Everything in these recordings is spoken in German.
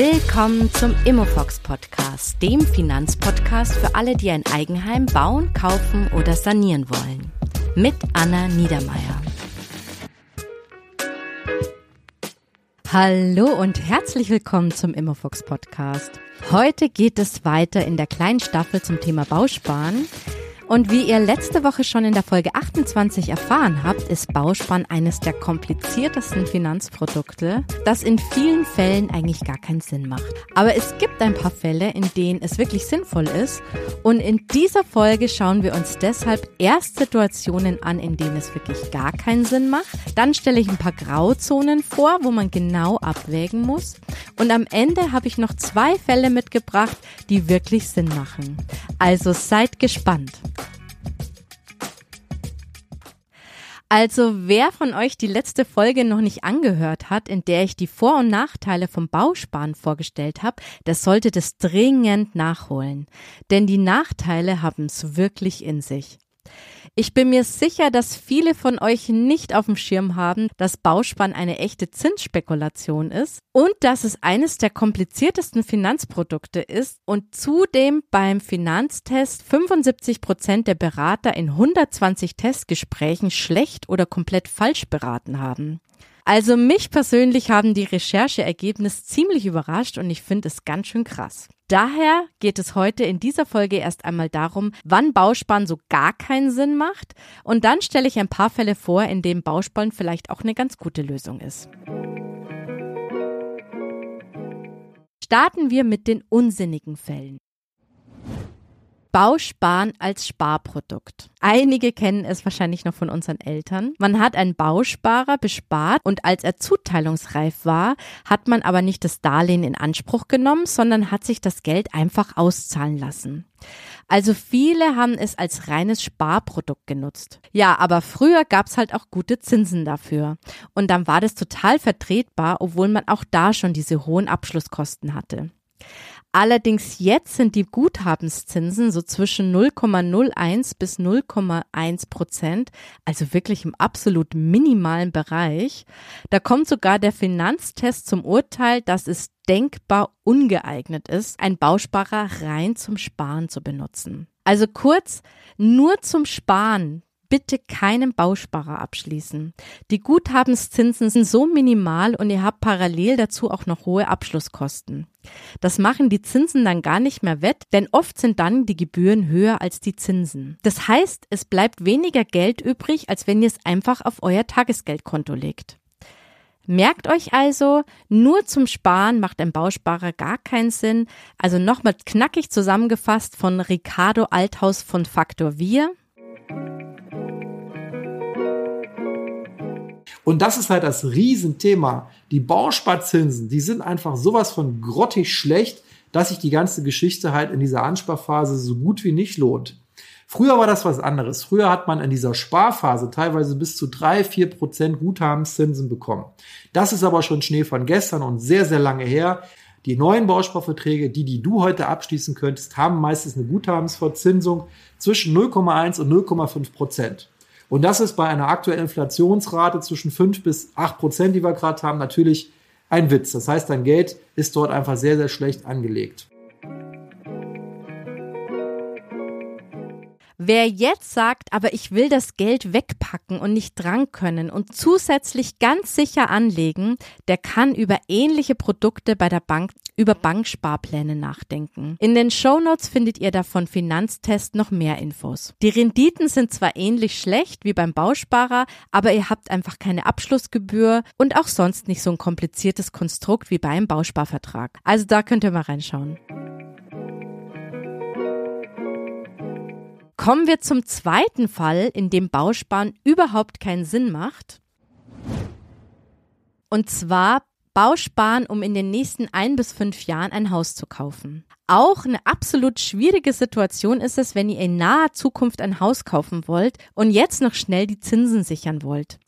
Willkommen zum Immofox Podcast, dem Finanzpodcast für alle, die ein Eigenheim bauen, kaufen oder sanieren wollen. Mit Anna Niedermeier. Hallo und herzlich willkommen zum Immofox Podcast. Heute geht es weiter in der kleinen Staffel zum Thema Bausparen. Und wie ihr letzte Woche schon in der Folge 28 erfahren habt, ist Bausparen eines der kompliziertesten Finanzprodukte, das in vielen Fällen eigentlich gar keinen Sinn macht. Aber es gibt ein paar Fälle, in denen es wirklich sinnvoll ist. Und in dieser Folge schauen wir uns deshalb erst Situationen an, in denen es wirklich gar keinen Sinn macht. Dann stelle ich ein paar Grauzonen vor, wo man genau abwägen muss. Und am Ende habe ich noch zwei Fälle mitgebracht, die wirklich Sinn machen. Also seid gespannt. Also wer von euch die letzte Folge noch nicht angehört hat, in der ich die Vor- und Nachteile vom Bausparen vorgestellt habe, der sollte das dringend nachholen. Denn die Nachteile haben es wirklich in sich. Ich bin mir sicher, dass viele von euch nicht auf dem Schirm haben, dass Bauspann eine echte Zinsspekulation ist und dass es eines der kompliziertesten Finanzprodukte ist und zudem beim Finanztest 75 Prozent der Berater in 120 Testgesprächen schlecht oder komplett falsch beraten haben. Also mich persönlich haben die Rechercheergebnisse ziemlich überrascht und ich finde es ganz schön krass. Daher geht es heute in dieser Folge erst einmal darum, wann Bausparen so gar keinen Sinn macht und dann stelle ich ein paar Fälle vor, in denen Bausparen vielleicht auch eine ganz gute Lösung ist. Starten wir mit den unsinnigen Fällen. Bausparen als Sparprodukt. Einige kennen es wahrscheinlich noch von unseren Eltern. Man hat einen Bausparer bespart und als er zuteilungsreif war, hat man aber nicht das Darlehen in Anspruch genommen, sondern hat sich das Geld einfach auszahlen lassen. Also viele haben es als reines Sparprodukt genutzt. Ja, aber früher gab's halt auch gute Zinsen dafür. Und dann war das total vertretbar, obwohl man auch da schon diese hohen Abschlusskosten hatte. Allerdings jetzt sind die Guthabenszinsen so zwischen 0,01 bis 0,1 Prozent, also wirklich im absolut minimalen Bereich. Da kommt sogar der Finanztest zum Urteil, dass es denkbar ungeeignet ist, ein Bausparer rein zum Sparen zu benutzen. Also kurz, nur zum Sparen bitte keinen Bausparer abschließen. Die Guthabenszinsen sind so minimal und ihr habt parallel dazu auch noch hohe Abschlusskosten. Das machen die Zinsen dann gar nicht mehr wett, denn oft sind dann die Gebühren höher als die Zinsen. Das heißt, es bleibt weniger Geld übrig, als wenn ihr es einfach auf euer Tagesgeldkonto legt. Merkt euch also, nur zum Sparen macht ein Bausparer gar keinen Sinn. Also nochmal knackig zusammengefasst von Ricardo Althaus von Faktor Wir. Und das ist halt das Riesenthema. Die Bausparzinsen, die sind einfach sowas von grottig schlecht, dass sich die ganze Geschichte halt in dieser Ansparphase so gut wie nicht lohnt. Früher war das was anderes. Früher hat man in dieser Sparphase teilweise bis zu drei, vier Prozent Guthabenszinsen bekommen. Das ist aber schon Schnee von gestern und sehr, sehr lange her. Die neuen Bausparverträge, die, die du heute abschließen könntest, haben meistens eine Guthabensverzinsung zwischen 0,1 und 0,5 Prozent. Und das ist bei einer aktuellen Inflationsrate zwischen 5 bis 8 Prozent, die wir gerade haben, natürlich ein Witz. Das heißt, dein Geld ist dort einfach sehr, sehr schlecht angelegt. Wer jetzt sagt, aber ich will das Geld wegpacken und nicht dran können und zusätzlich ganz sicher anlegen, der kann über ähnliche Produkte bei der Bank über Banksparpläne nachdenken. In den Shownotes findet ihr davon Finanztest noch mehr Infos. Die Renditen sind zwar ähnlich schlecht wie beim Bausparer, aber ihr habt einfach keine Abschlussgebühr und auch sonst nicht so ein kompliziertes Konstrukt wie beim Bausparvertrag. Also da könnt ihr mal reinschauen. Kommen wir zum zweiten Fall, in dem Bausparen überhaupt keinen Sinn macht. Und zwar Bausparen, um in den nächsten ein bis fünf Jahren ein Haus zu kaufen. Auch eine absolut schwierige Situation ist es, wenn ihr in naher Zukunft ein Haus kaufen wollt und jetzt noch schnell die Zinsen sichern wollt.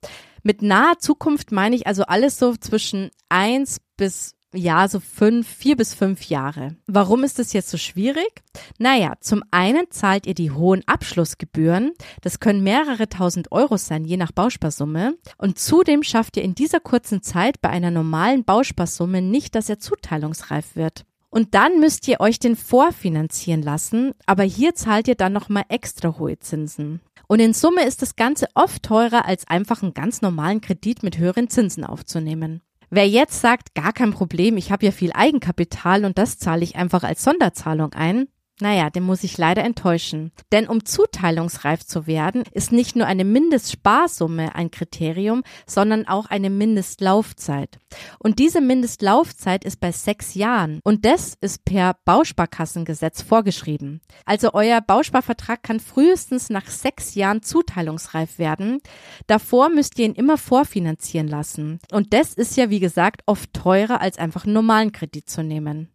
Mit naher Zukunft meine ich also alles so zwischen eins bis Ja, so fünf, vier bis fünf Jahre. Warum ist das jetzt so schwierig? Naja, zum einen zahlt ihr die hohen Abschlussgebühren. Das können mehrere tausend Euro sein, je nach Bausparsumme. Und zudem schafft ihr in dieser kurzen Zeit bei einer normalen Bausparsumme nicht, dass er zuteilungsreif wird. Und dann müsst ihr euch den vorfinanzieren lassen, aber hier zahlt ihr dann nochmal extra hohe Zinsen. Und in Summe ist das Ganze oft teurer, als einfach einen ganz normalen Kredit mit höheren Zinsen aufzunehmen. Wer jetzt sagt, gar kein Problem, ich habe ja viel Eigenkapital und das zahle ich einfach als Sonderzahlung ein, naja, den muss ich leider enttäuschen. Denn um zuteilungsreif zu werden, ist nicht nur eine Mindestsparsumme ein Kriterium, sondern auch eine Mindestlaufzeit. Und diese Mindestlaufzeit ist bei sechs Jahren. Und das ist per Bausparkassengesetz vorgeschrieben. Also euer Bausparvertrag kann frühestens nach sechs Jahren zuteilungsreif werden. Davor müsst ihr ihn immer vorfinanzieren lassen. Und das ist ja, wie gesagt, oft teurer als einfach einen normalen Kredit zu nehmen.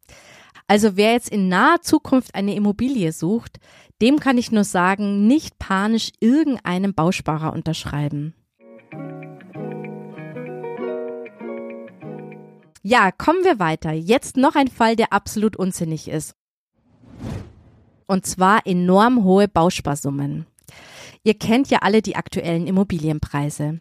Also wer jetzt in naher Zukunft eine Immobilie sucht, dem kann ich nur sagen, nicht panisch irgendeinem Bausparer unterschreiben. Ja, kommen wir weiter. Jetzt noch ein Fall, der absolut unsinnig ist. Und zwar enorm hohe Bausparsummen. Ihr kennt ja alle die aktuellen Immobilienpreise,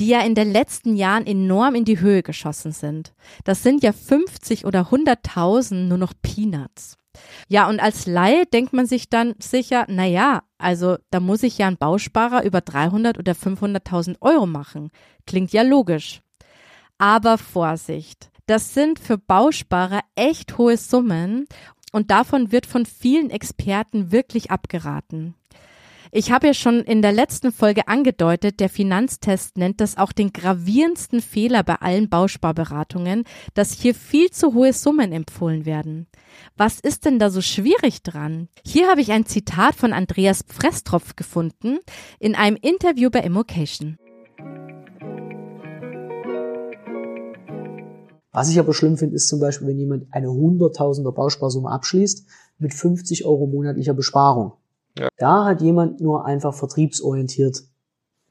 die ja in den letzten Jahren enorm in die Höhe geschossen sind. Das sind ja 50 oder 100.000 nur noch Peanuts. Ja, und als Laie denkt man sich dann sicher, na ja, also da muss ich ja einen Bausparer über 300 oder 500.000 Euro machen. Klingt ja logisch. Aber Vorsicht, das sind für Bausparer echt hohe Summen und davon wird von vielen Experten wirklich abgeraten. Ich habe ja schon in der letzten Folge angedeutet, der Finanztest nennt das auch den gravierendsten Fehler bei allen Bausparberatungen, dass hier viel zu hohe Summen empfohlen werden. Was ist denn da so schwierig dran? Hier habe ich ein Zitat von Andreas Pfresstropf gefunden in einem Interview bei Immocation. Was ich aber schlimm finde, ist zum Beispiel, wenn jemand eine 100.000er Bausparsumme abschließt mit 50 Euro monatlicher Besparung. Ja. Da hat jemand nur einfach vertriebsorientiert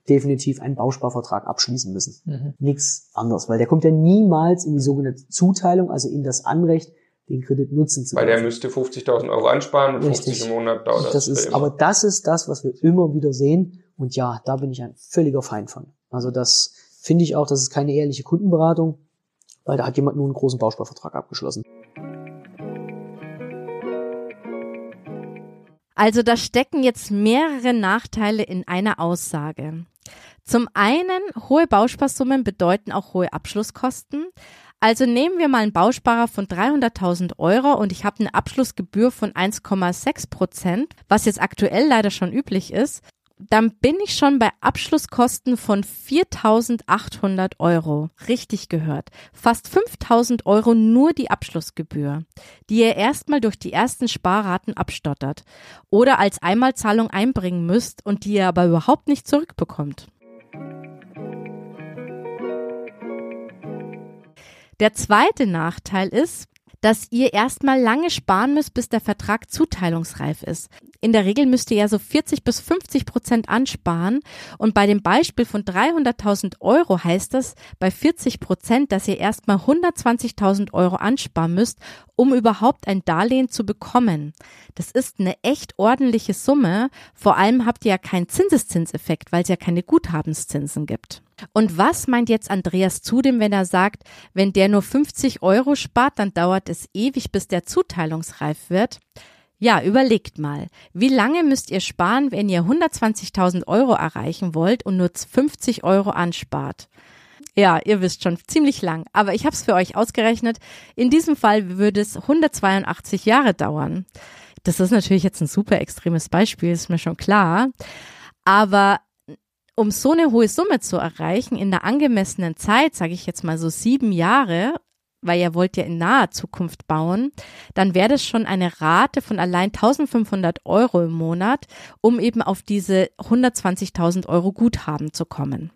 definitiv einen Bausparvertrag abschließen müssen. Mhm. Nichts anderes, weil der kommt ja niemals in die sogenannte Zuteilung, also in das Anrecht, den Kredit nutzen zu können. Weil der müsste 50.000 Euro ansparen und Richtig. 50 im Monat dauert das. das ist, aber das ist das, was wir immer wieder sehen. Und ja, da bin ich ein völliger Feind von. Also das finde ich auch, das ist keine ehrliche Kundenberatung, weil da hat jemand nur einen großen Bausparvertrag abgeschlossen. Also da stecken jetzt mehrere Nachteile in einer Aussage. Zum einen, hohe Bausparsummen bedeuten auch hohe Abschlusskosten. Also nehmen wir mal einen Bausparer von 300.000 Euro und ich habe eine Abschlussgebühr von 1,6 Prozent, was jetzt aktuell leider schon üblich ist dann bin ich schon bei Abschlusskosten von 4.800 Euro. Richtig gehört. Fast 5.000 Euro nur die Abschlussgebühr, die ihr erstmal durch die ersten Sparraten abstottert oder als Einmalzahlung einbringen müsst und die ihr aber überhaupt nicht zurückbekommt. Der zweite Nachteil ist, dass ihr erstmal lange sparen müsst, bis der Vertrag zuteilungsreif ist. In der Regel müsst ihr ja so 40 bis 50 Prozent ansparen. Und bei dem Beispiel von 300.000 Euro heißt das bei 40 Prozent, dass ihr erstmal 120.000 Euro ansparen müsst, um überhaupt ein Darlehen zu bekommen. Das ist eine echt ordentliche Summe. Vor allem habt ihr ja keinen Zinseszinseffekt, weil es ja keine Guthabenszinsen gibt. Und was meint jetzt Andreas zudem, wenn er sagt, wenn der nur 50 Euro spart, dann dauert es ewig, bis der zuteilungsreif wird? Ja, überlegt mal, wie lange müsst ihr sparen, wenn ihr 120.000 Euro erreichen wollt und nur 50 Euro anspart? Ja, ihr wisst schon, ziemlich lang. Aber ich habe es für euch ausgerechnet. In diesem Fall würde es 182 Jahre dauern. Das ist natürlich jetzt ein super extremes Beispiel, ist mir schon klar. Aber um so eine hohe Summe zu erreichen in der angemessenen Zeit, sage ich jetzt mal so sieben Jahre, weil ihr wollt ja in naher Zukunft bauen, dann wäre das schon eine Rate von allein 1500 Euro im Monat, um eben auf diese 120.000 Euro Guthaben zu kommen.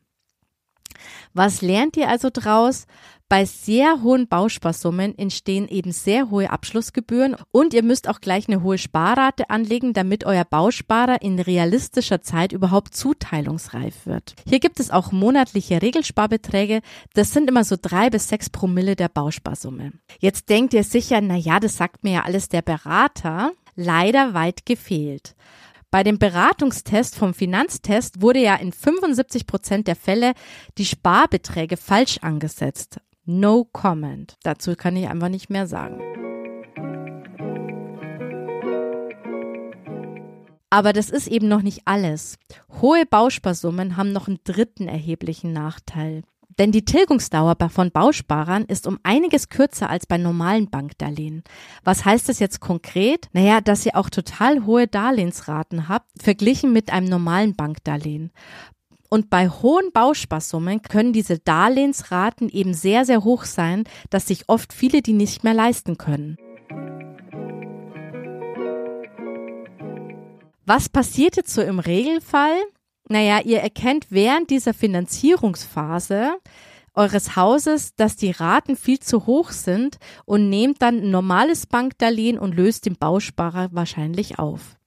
Was lernt ihr also draus? Bei sehr hohen Bausparsummen entstehen eben sehr hohe Abschlussgebühren und ihr müsst auch gleich eine hohe Sparrate anlegen, damit euer Bausparer in realistischer Zeit überhaupt zuteilungsreif wird. Hier gibt es auch monatliche Regelsparbeträge. Das sind immer so drei bis sechs Promille der Bausparsumme. Jetzt denkt ihr sicher, na ja, das sagt mir ja alles der Berater. Leider weit gefehlt. Bei dem Beratungstest vom Finanztest wurde ja in 75 Prozent der Fälle die Sparbeträge falsch angesetzt. No comment. Dazu kann ich einfach nicht mehr sagen. Aber das ist eben noch nicht alles. Hohe Bausparsummen haben noch einen dritten erheblichen Nachteil. Denn die Tilgungsdauer von Bausparern ist um einiges kürzer als bei normalen Bankdarlehen. Was heißt das jetzt konkret? Naja, dass ihr auch total hohe Darlehensraten habt, verglichen mit einem normalen Bankdarlehen. Und bei hohen Bausparsummen können diese Darlehensraten eben sehr, sehr hoch sein, dass sich oft viele die nicht mehr leisten können. Was passiert jetzt so im Regelfall? Naja, ihr erkennt während dieser Finanzierungsphase eures Hauses, dass die Raten viel zu hoch sind und nehmt dann ein normales Bankdarlehen und löst den Bausparer wahrscheinlich auf.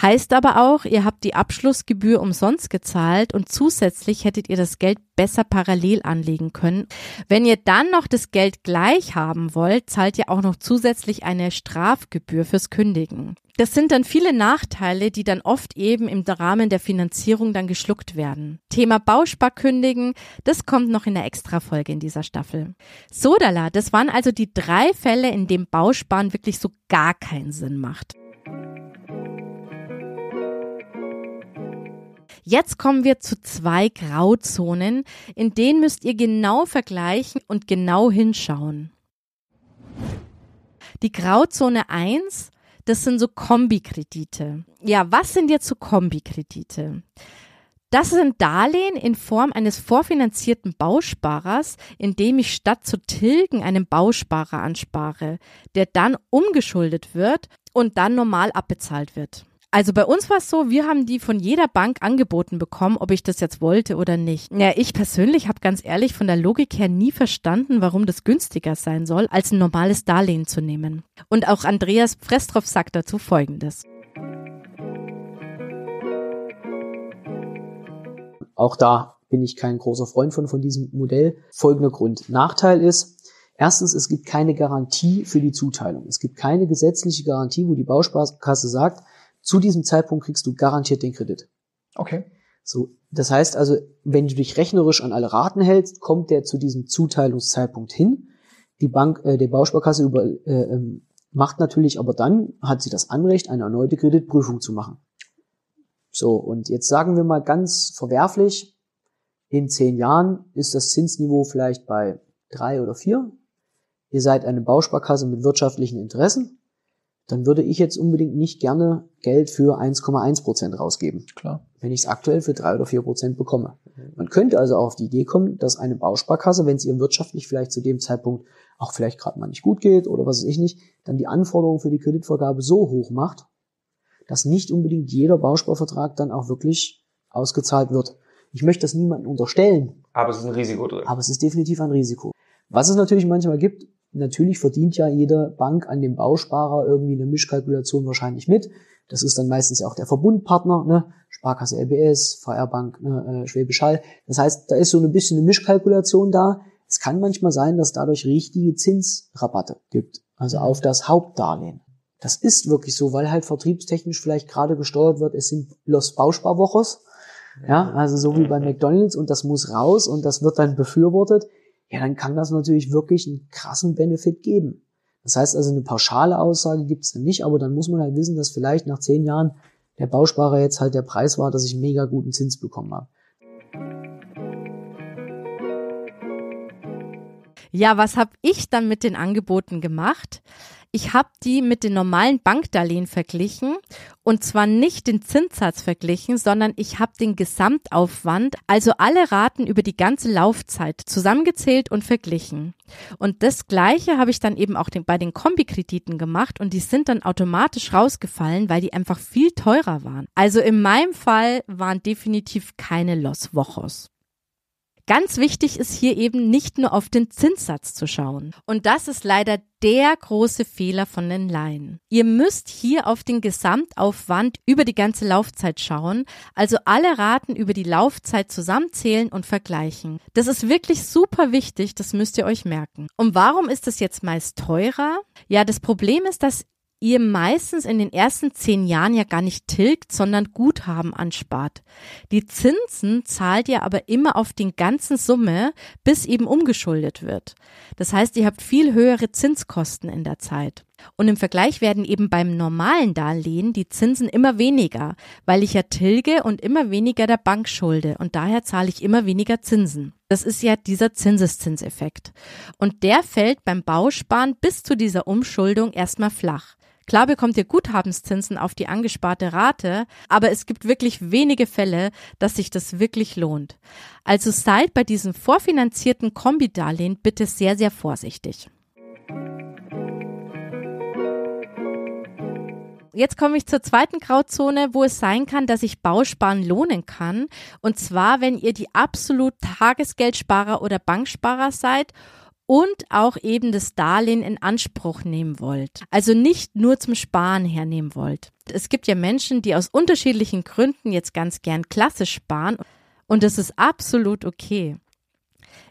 Heißt aber auch, ihr habt die Abschlussgebühr umsonst gezahlt und zusätzlich hättet ihr das Geld besser parallel anlegen können. Wenn ihr dann noch das Geld gleich haben wollt, zahlt ihr auch noch zusätzlich eine Strafgebühr fürs Kündigen. Das sind dann viele Nachteile, die dann oft eben im Rahmen der Finanzierung dann geschluckt werden. Thema Bausparkündigen, das kommt noch in der Extrafolge in dieser Staffel. Sodala, das waren also die drei Fälle, in denen Bausparen wirklich so gar keinen Sinn macht. Jetzt kommen wir zu zwei Grauzonen, in denen müsst ihr genau vergleichen und genau hinschauen. Die Grauzone 1, das sind so Kombikredite. Ja, was sind jetzt so Kombikredite? Das sind Darlehen in Form eines vorfinanzierten Bausparers, in dem ich statt zu tilgen einen Bausparer anspare, der dann umgeschuldet wird und dann normal abbezahlt wird. Also bei uns war es so, wir haben die von jeder Bank angeboten bekommen, ob ich das jetzt wollte oder nicht. Ja, ich persönlich habe ganz ehrlich von der Logik her nie verstanden, warum das günstiger sein soll, als ein normales Darlehen zu nehmen. Und auch Andreas Frestroff sagt dazu Folgendes. Auch da bin ich kein großer Freund von, von diesem Modell. Folgender Grund. Nachteil ist, erstens, es gibt keine Garantie für die Zuteilung. Es gibt keine gesetzliche Garantie, wo die Bausparkasse sagt, zu diesem Zeitpunkt kriegst du garantiert den Kredit. Okay. So, das heißt also, wenn du dich rechnerisch an alle Raten hältst, kommt der zu diesem Zuteilungszeitpunkt hin. Die Bank, äh, die Bausparkasse über, äh, ähm, macht natürlich, aber dann hat sie das Anrecht, eine erneute Kreditprüfung zu machen. So, und jetzt sagen wir mal ganz verwerflich, in zehn Jahren ist das Zinsniveau vielleicht bei drei oder vier. Ihr seid eine Bausparkasse mit wirtschaftlichen Interessen dann würde ich jetzt unbedingt nicht gerne Geld für 1,1 Prozent rausgeben. Klar. Wenn ich es aktuell für drei oder vier Prozent bekomme. Man könnte also auch auf die Idee kommen, dass eine Bausparkasse, wenn es ihr wirtschaftlich vielleicht zu dem Zeitpunkt auch vielleicht gerade mal nicht gut geht oder was weiß ich nicht, dann die Anforderungen für die Kreditvergabe so hoch macht, dass nicht unbedingt jeder Bausparvertrag dann auch wirklich ausgezahlt wird. Ich möchte das niemandem unterstellen. Aber es ist ein Risiko drin. Aber es ist definitiv ein Risiko. Was es natürlich manchmal gibt, natürlich verdient ja jede Bank an dem Bausparer irgendwie eine Mischkalkulation wahrscheinlich mit. Das ist dann meistens ja auch der Verbundpartner, ne? Sparkasse LBS, VR-Bank, ne? äh, Schwäbisch Hall. Das heißt, da ist so ein bisschen eine Mischkalkulation da. Es kann manchmal sein, dass dadurch richtige Zinsrabatte gibt, also auf das Hauptdarlehen. Das ist wirklich so, weil halt vertriebstechnisch vielleicht gerade gesteuert wird, es sind Los Bausparwochos, ja, also so wie bei McDonalds und das muss raus und das wird dann befürwortet ja, dann kann das natürlich wirklich einen krassen Benefit geben. Das heißt also, eine pauschale Aussage gibt es dann nicht, aber dann muss man halt wissen, dass vielleicht nach zehn Jahren der Bausparer jetzt halt der Preis war, dass ich einen mega guten Zins bekommen habe. Ja, was habe ich dann mit den Angeboten gemacht? Ich habe die mit den normalen Bankdarlehen verglichen und zwar nicht den Zinssatz verglichen, sondern ich habe den Gesamtaufwand, also alle Raten über die ganze Laufzeit zusammengezählt und verglichen. Und das gleiche habe ich dann eben auch den, bei den Kombikrediten gemacht und die sind dann automatisch rausgefallen, weil die einfach viel teurer waren. Also in meinem Fall waren definitiv keine Los Wochos. Ganz wichtig ist hier eben nicht nur auf den Zinssatz zu schauen. Und das ist leider der große Fehler von den Laien. Ihr müsst hier auf den Gesamtaufwand über die ganze Laufzeit schauen, also alle Raten über die Laufzeit zusammenzählen und vergleichen. Das ist wirklich super wichtig, das müsst ihr euch merken. Und warum ist es jetzt meist teurer? Ja, das Problem ist, dass ihr meistens in den ersten zehn Jahren ja gar nicht tilgt, sondern Guthaben anspart. Die Zinsen zahlt ihr aber immer auf den ganzen Summe, bis eben umgeschuldet wird. Das heißt, ihr habt viel höhere Zinskosten in der Zeit. Und im Vergleich werden eben beim normalen Darlehen die Zinsen immer weniger, weil ich ja tilge und immer weniger der Bank schulde und daher zahle ich immer weniger Zinsen. Das ist ja dieser Zinseszinseffekt. Und der fällt beim Bausparen bis zu dieser Umschuldung erstmal flach. Klar bekommt ihr Guthabenszinsen auf die angesparte Rate, aber es gibt wirklich wenige Fälle, dass sich das wirklich lohnt. Also seid bei diesem vorfinanzierten Kombidarlehen bitte sehr, sehr vorsichtig. Jetzt komme ich zur zweiten Grauzone, wo es sein kann, dass sich Bausparen lohnen kann. Und zwar, wenn ihr die absolut Tagesgeldsparer oder Banksparer seid und auch eben das Darlehen in Anspruch nehmen wollt. Also nicht nur zum Sparen hernehmen wollt. Es gibt ja Menschen, die aus unterschiedlichen Gründen jetzt ganz gern klassisch sparen und das ist absolut okay.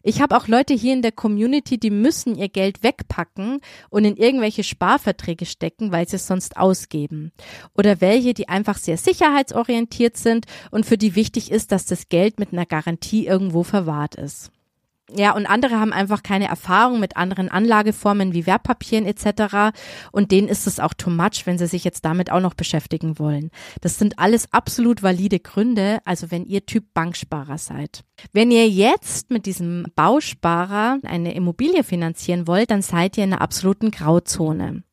Ich habe auch Leute hier in der Community, die müssen ihr Geld wegpacken und in irgendwelche Sparverträge stecken, weil sie es sonst ausgeben. Oder welche, die einfach sehr sicherheitsorientiert sind und für die wichtig ist, dass das Geld mit einer Garantie irgendwo verwahrt ist. Ja, und andere haben einfach keine Erfahrung mit anderen Anlageformen wie Wertpapieren etc. Und denen ist es auch too much, wenn sie sich jetzt damit auch noch beschäftigen wollen. Das sind alles absolut valide Gründe, also wenn ihr Typ Banksparer seid. Wenn ihr jetzt mit diesem Bausparer eine Immobilie finanzieren wollt, dann seid ihr in einer absoluten Grauzone.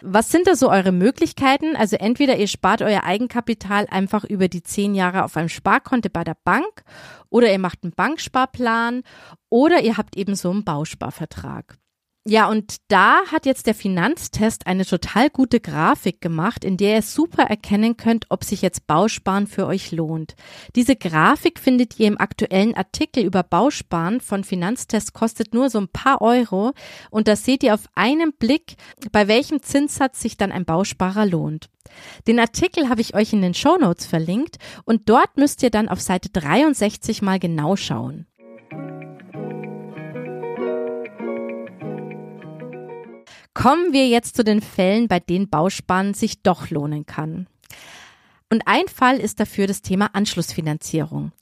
Was sind da so eure Möglichkeiten? Also entweder ihr spart euer Eigenkapital einfach über die zehn Jahre auf einem Sparkonto bei der Bank oder ihr macht einen Banksparplan oder ihr habt eben so einen Bausparvertrag. Ja, und da hat jetzt der Finanztest eine total gute Grafik gemacht, in der ihr super erkennen könnt, ob sich jetzt Bausparen für euch lohnt. Diese Grafik findet ihr im aktuellen Artikel über Bausparen von Finanztest, kostet nur so ein paar Euro und da seht ihr auf einen Blick, bei welchem Zinssatz sich dann ein Bausparer lohnt. Den Artikel habe ich euch in den Show Notes verlinkt und dort müsst ihr dann auf Seite 63 mal genau schauen. Kommen wir jetzt zu den Fällen, bei denen Bausparen sich doch lohnen kann. Und ein Fall ist dafür das Thema Anschlussfinanzierung.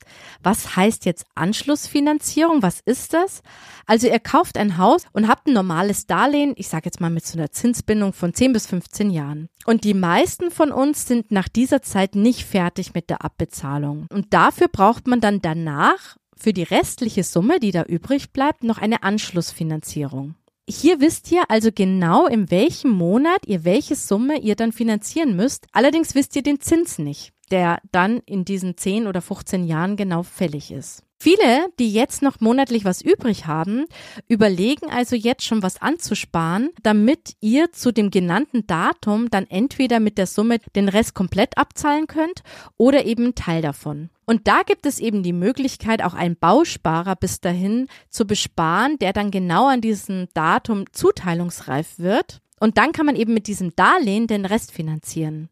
Was heißt jetzt Anschlussfinanzierung? Was ist das? Also ihr kauft ein Haus und habt ein normales Darlehen, ich sage jetzt mal mit so einer Zinsbindung von 10 bis 15 Jahren. Und die meisten von uns sind nach dieser Zeit nicht fertig mit der Abbezahlung. Und dafür braucht man dann danach für die restliche Summe, die da übrig bleibt, noch eine Anschlussfinanzierung. Hier wisst ihr also genau, in welchem Monat ihr welche Summe ihr dann finanzieren müsst. Allerdings wisst ihr den Zins nicht, der dann in diesen 10 oder 15 Jahren genau fällig ist. Viele, die jetzt noch monatlich was übrig haben, überlegen also jetzt schon was anzusparen, damit ihr zu dem genannten Datum dann entweder mit der Summe den Rest komplett abzahlen könnt oder eben Teil davon. Und da gibt es eben die Möglichkeit, auch einen Bausparer bis dahin zu besparen, der dann genau an diesem Datum zuteilungsreif wird. Und dann kann man eben mit diesem Darlehen den Rest finanzieren.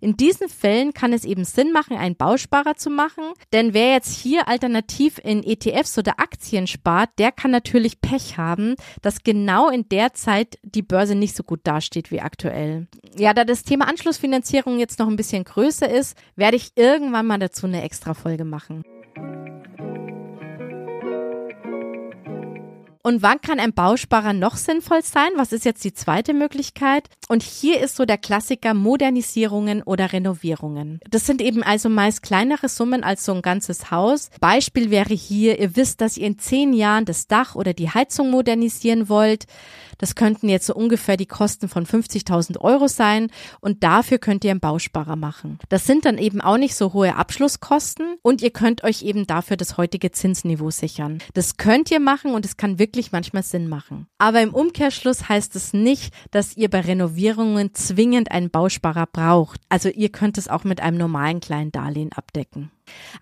In diesen Fällen kann es eben Sinn machen, einen Bausparer zu machen, denn wer jetzt hier alternativ in ETFs oder Aktien spart, der kann natürlich Pech haben, dass genau in der Zeit die Börse nicht so gut dasteht wie aktuell. Ja, da das Thema Anschlussfinanzierung jetzt noch ein bisschen größer ist, werde ich irgendwann mal dazu eine extra Folge machen. Und wann kann ein Bausparer noch sinnvoll sein? Was ist jetzt die zweite Möglichkeit? Und hier ist so der Klassiker Modernisierungen oder Renovierungen. Das sind eben also meist kleinere Summen als so ein ganzes Haus. Beispiel wäre hier, ihr wisst, dass ihr in zehn Jahren das Dach oder die Heizung modernisieren wollt. Das könnten jetzt so ungefähr die Kosten von 50.000 Euro sein und dafür könnt ihr einen Bausparer machen. Das sind dann eben auch nicht so hohe Abschlusskosten und ihr könnt euch eben dafür das heutige Zinsniveau sichern. Das könnt ihr machen und es kann wirklich manchmal Sinn machen. Aber im Umkehrschluss heißt es nicht, dass ihr bei Renovierungen zwingend einen Bausparer braucht. Also ihr könnt es auch mit einem normalen kleinen Darlehen abdecken.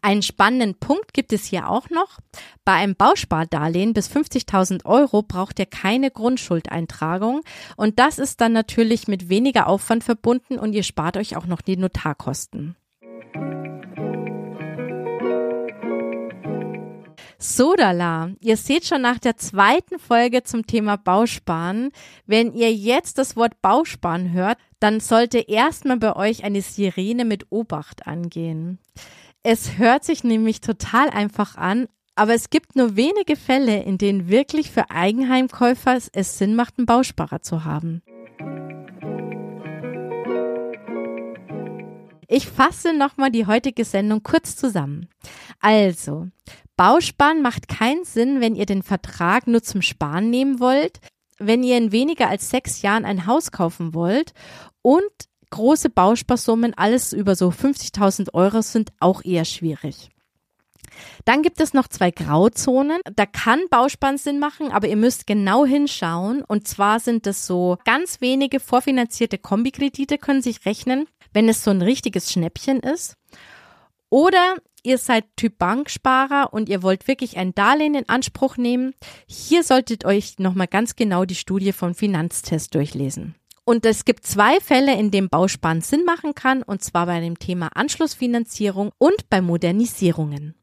Einen spannenden Punkt gibt es hier auch noch. Bei einem Bauspardarlehen bis 50.000 Euro braucht ihr keine Grundschuldeintragung und das ist dann natürlich mit weniger Aufwand verbunden und ihr spart euch auch noch die Notarkosten. Sodala, ihr seht schon nach der zweiten Folge zum Thema Bausparen, wenn ihr jetzt das Wort Bausparen hört, dann sollte erstmal bei euch eine Sirene mit Obacht angehen. Es hört sich nämlich total einfach an, aber es gibt nur wenige Fälle, in denen wirklich für Eigenheimkäufer es Sinn macht, einen Bausparer zu haben. Ich fasse nochmal die heutige Sendung kurz zusammen. Also, Bausparen macht keinen Sinn, wenn ihr den Vertrag nur zum Sparen nehmen wollt, wenn ihr in weniger als sechs Jahren ein Haus kaufen wollt und große Bausparsummen, alles über so 50.000 Euro sind auch eher schwierig. Dann gibt es noch zwei Grauzonen. Da kann Bausparen Sinn machen, aber ihr müsst genau hinschauen. Und zwar sind es so ganz wenige vorfinanzierte Kombikredite können sich rechnen, wenn es so ein richtiges Schnäppchen ist. Oder ihr seid Typ Banksparer und ihr wollt wirklich ein Darlehen in Anspruch nehmen, hier solltet euch nochmal ganz genau die Studie vom Finanztest durchlesen. Und es gibt zwei Fälle, in denen Bausparen Sinn machen kann, und zwar bei dem Thema Anschlussfinanzierung und bei Modernisierungen.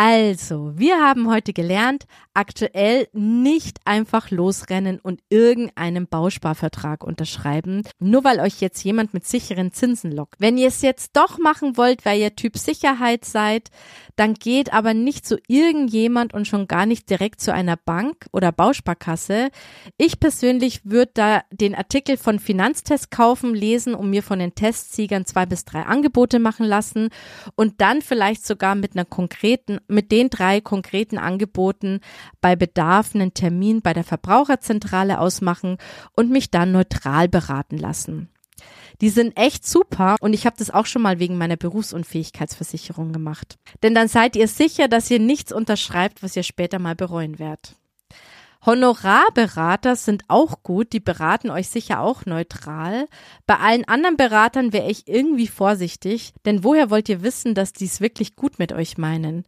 Also, wir haben heute gelernt, aktuell nicht einfach losrennen und irgendeinen Bausparvertrag unterschreiben, nur weil euch jetzt jemand mit sicheren Zinsen lockt. Wenn ihr es jetzt doch machen wollt, weil ihr Typ Sicherheit seid, dann geht aber nicht zu irgendjemand und schon gar nicht direkt zu einer Bank oder Bausparkasse. Ich persönlich würde da den Artikel von Finanztest kaufen, lesen und mir von den Testsiegern zwei bis drei Angebote machen lassen und dann vielleicht sogar mit einer konkreten, mit den drei konkreten Angeboten bei Bedarf einen Termin bei der Verbraucherzentrale ausmachen und mich dann neutral beraten lassen. Die sind echt super und ich habe das auch schon mal wegen meiner Berufsunfähigkeitsversicherung gemacht. Denn dann seid ihr sicher, dass ihr nichts unterschreibt, was ihr später mal bereuen werdet. Honorarberater sind auch gut, die beraten euch sicher auch neutral. Bei allen anderen Beratern wäre ich irgendwie vorsichtig, denn woher wollt ihr wissen, dass die es wirklich gut mit euch meinen?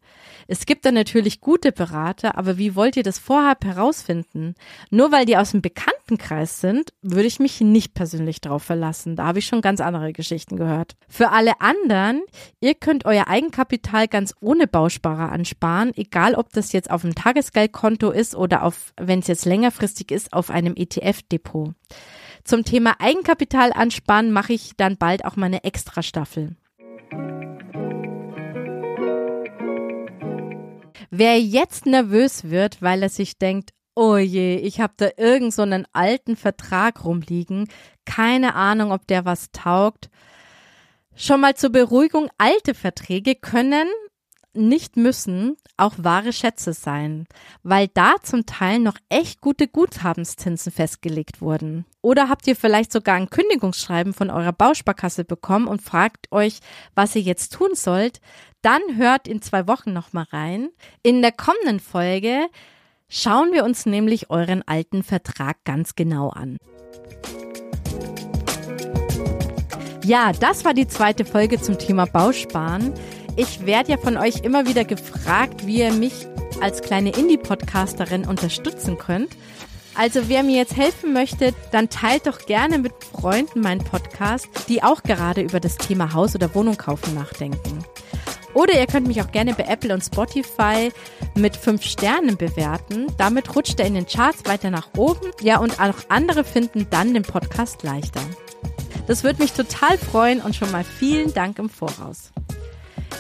Es gibt da natürlich gute Berater, aber wie wollt ihr das vorab herausfinden? Nur weil die aus dem Bekanntenkreis sind, würde ich mich nicht persönlich darauf verlassen. Da habe ich schon ganz andere Geschichten gehört. Für alle anderen, ihr könnt euer Eigenkapital ganz ohne Bausparer ansparen, egal ob das jetzt auf dem Tagesgeldkonto ist oder auf wenn es jetzt längerfristig ist, auf einem ETF-Depot. Zum Thema Eigenkapital ansparen mache ich dann bald auch meine Extra-Staffel. Wer jetzt nervös wird, weil er sich denkt, oh je, ich habe da irgend so einen alten Vertrag rumliegen, keine Ahnung, ob der was taugt. Schon mal zur Beruhigung, alte Verträge können nicht müssen auch wahre Schätze sein, weil da zum Teil noch echt gute Guthabenszinsen festgelegt wurden. Oder habt ihr vielleicht sogar ein Kündigungsschreiben von eurer Bausparkasse bekommen und fragt euch, was ihr jetzt tun sollt? Dann hört in zwei Wochen nochmal rein. In der kommenden Folge schauen wir uns nämlich euren alten Vertrag ganz genau an. Ja, das war die zweite Folge zum Thema Bausparen. Ich werde ja von euch immer wieder gefragt, wie ihr mich als kleine Indie-Podcasterin unterstützen könnt. Also wer mir jetzt helfen möchte, dann teilt doch gerne mit Freunden meinen Podcast, die auch gerade über das Thema Haus oder Wohnung kaufen nachdenken. Oder ihr könnt mich auch gerne bei Apple und Spotify mit fünf Sternen bewerten. Damit rutscht er in den Charts weiter nach oben. Ja, und auch andere finden dann den Podcast leichter. Das würde mich total freuen und schon mal vielen Dank im Voraus.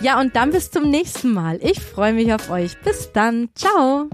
Ja, und dann bis zum nächsten Mal. Ich freue mich auf euch. Bis dann. Ciao.